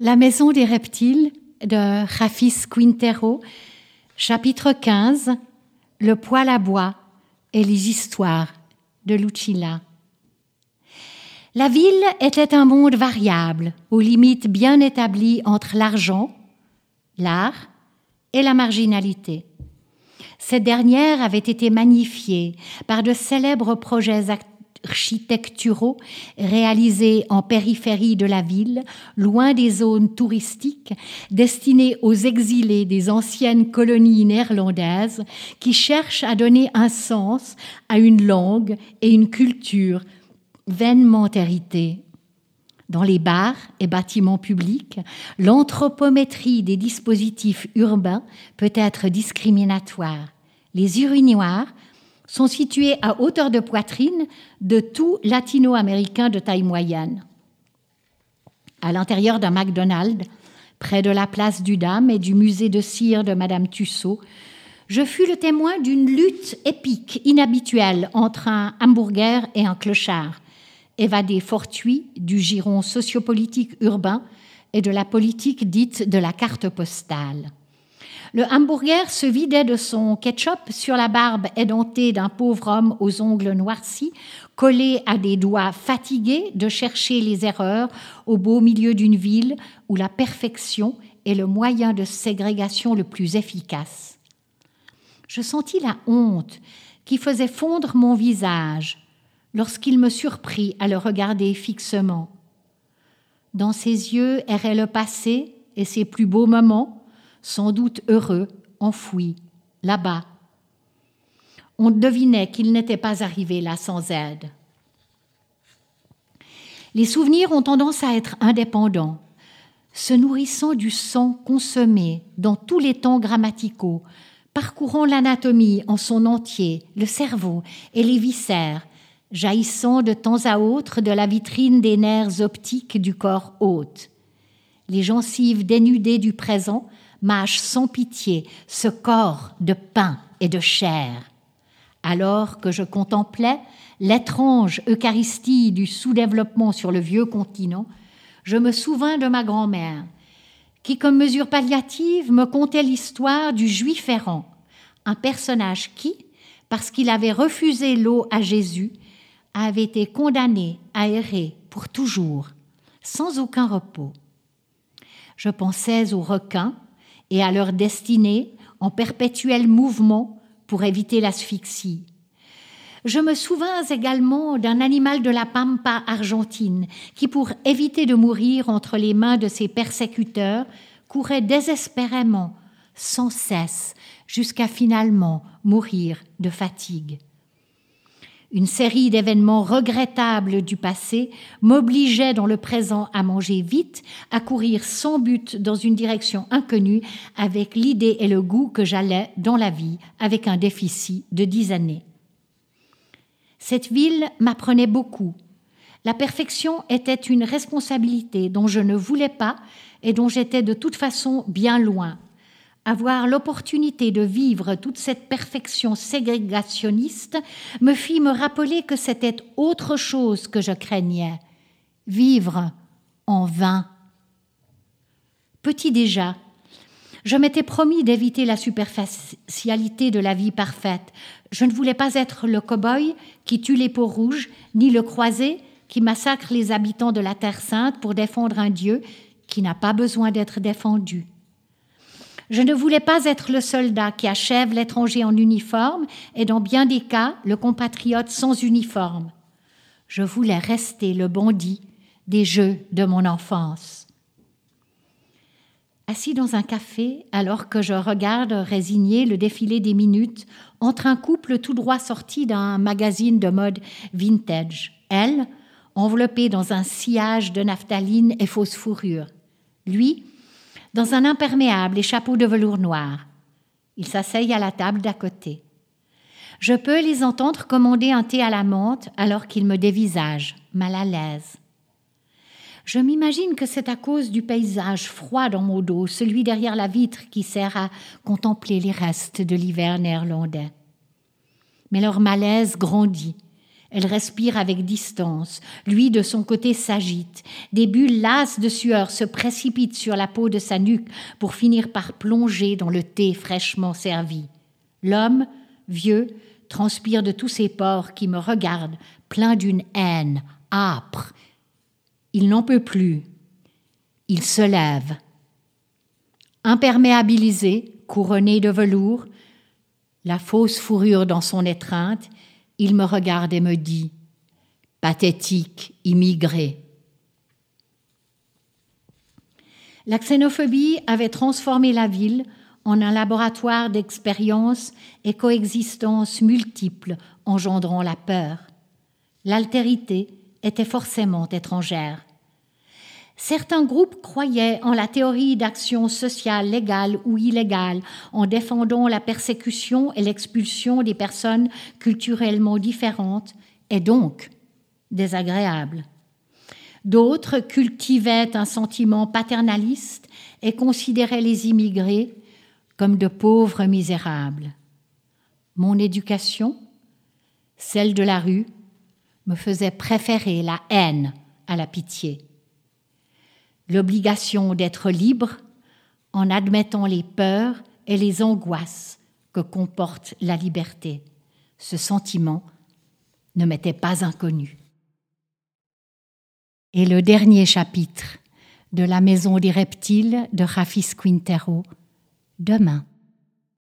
La maison des reptiles de Rafis Quintero, chapitre 15 Le poêle à bois et les histoires de Lucilla. La ville était un monde variable, aux limites bien établies entre l'argent, l'art et la marginalité. Cette dernière avait été magnifiée par de célèbres projets architecturaux réalisés en périphérie de la ville, loin des zones touristiques, destinés aux exilés des anciennes colonies néerlandaises qui cherchent à donner un sens à une langue et une culture vainement héritées. Dans les bars et bâtiments publics, l'anthropométrie des dispositifs urbains peut être discriminatoire. Les urinoirs sont situés à hauteur de poitrine de tout latino-américain de taille moyenne. À l'intérieur d'un McDonald's, près de la place du Dame et du musée de cire de Madame Tussaud, je fus le témoin d'une lutte épique, inhabituelle, entre un hamburger et un clochard, évadé fortuit du giron sociopolitique urbain et de la politique dite de la carte postale. Le hamburger se vidait de son ketchup sur la barbe édentée d'un pauvre homme aux ongles noircis, collé à des doigts fatigués de chercher les erreurs au beau milieu d'une ville où la perfection est le moyen de ségrégation le plus efficace. Je sentis la honte qui faisait fondre mon visage lorsqu'il me surprit à le regarder fixement. Dans ses yeux errait le passé et ses plus beaux moments, sans doute heureux, enfoui, là-bas. On devinait qu'il n'était pas arrivé là sans aide. Les souvenirs ont tendance à être indépendants, se nourrissant du sang consommé dans tous les temps grammaticaux, parcourant l'anatomie en son entier, le cerveau et les viscères, jaillissant de temps à autre de la vitrine des nerfs optiques du corps hôte. Les gencives dénudées du présent mâche sans pitié ce corps de pain et de chair. Alors que je contemplais l'étrange Eucharistie du sous-développement sur le vieux continent, je me souvins de ma grand-mère, qui, comme mesure palliative, me contait l'histoire du juif errant, un personnage qui, parce qu'il avait refusé l'eau à Jésus, avait été condamné à errer pour toujours, sans aucun repos. Je pensais aux requins et à leur destinée en perpétuel mouvement pour éviter l'asphyxie. Je me souvins également d'un animal de la pampa argentine qui, pour éviter de mourir entre les mains de ses persécuteurs, courait désespérément, sans cesse, jusqu'à finalement mourir de fatigue. Une série d'événements regrettables du passé m'obligeait dans le présent à manger vite, à courir sans but dans une direction inconnue, avec l'idée et le goût que j'allais dans la vie avec un déficit de dix années. Cette ville m'apprenait beaucoup. La perfection était une responsabilité dont je ne voulais pas et dont j'étais de toute façon bien loin avoir l'opportunité de vivre toute cette perfection ségrégationniste me fit me rappeler que c'était autre chose que je craignais, vivre en vain. Petit déjà, je m'étais promis d'éviter la superficialité de la vie parfaite. Je ne voulais pas être le cow-boy qui tue les peaux rouges, ni le croisé qui massacre les habitants de la Terre sainte pour défendre un Dieu qui n'a pas besoin d'être défendu. Je ne voulais pas être le soldat qui achève l'étranger en uniforme et dans bien des cas le compatriote sans uniforme. Je voulais rester le bandit des jeux de mon enfance. Assis dans un café, alors que je regarde résigné le défilé des minutes entre un couple tout droit sorti d'un magazine de mode vintage, elle, enveloppée dans un sillage de naphtaline et fausse fourrure, lui, dans un imperméable et chapeau de velours noir. Ils s'asseyent à la table d'à côté. Je peux les entendre commander un thé à la menthe alors qu'ils me dévisagent, mal à l'aise. Je m'imagine que c'est à cause du paysage froid dans mon dos, celui derrière la vitre qui sert à contempler les restes de l'hiver néerlandais. Mais leur malaise grandit Elle respire avec distance. Lui, de son côté, s'agite. Des bulles lasses de sueur se précipitent sur la peau de sa nuque pour finir par plonger dans le thé fraîchement servi. L'homme, vieux, transpire de tous ses pores qui me regardent, plein d'une haine âpre. Il n'en peut plus. Il se lève. Imperméabilisé, couronné de velours, la fausse fourrure dans son étreinte, il me regarde et me dit Pathétique, immigré. La xénophobie avait transformé la ville en un laboratoire d'expériences et coexistences multiples engendrant la peur. L'altérité était forcément étrangère. Certains groupes croyaient en la théorie d'action sociale légale ou illégale en défendant la persécution et l'expulsion des personnes culturellement différentes et donc désagréables. D'autres cultivaient un sentiment paternaliste et considéraient les immigrés comme de pauvres misérables. Mon éducation, celle de la rue, me faisait préférer la haine à la pitié l'obligation d'être libre en admettant les peurs et les angoisses que comporte la liberté. Ce sentiment ne m'était pas inconnu. Et le dernier chapitre de La Maison des Reptiles de Rafis Quintero, demain.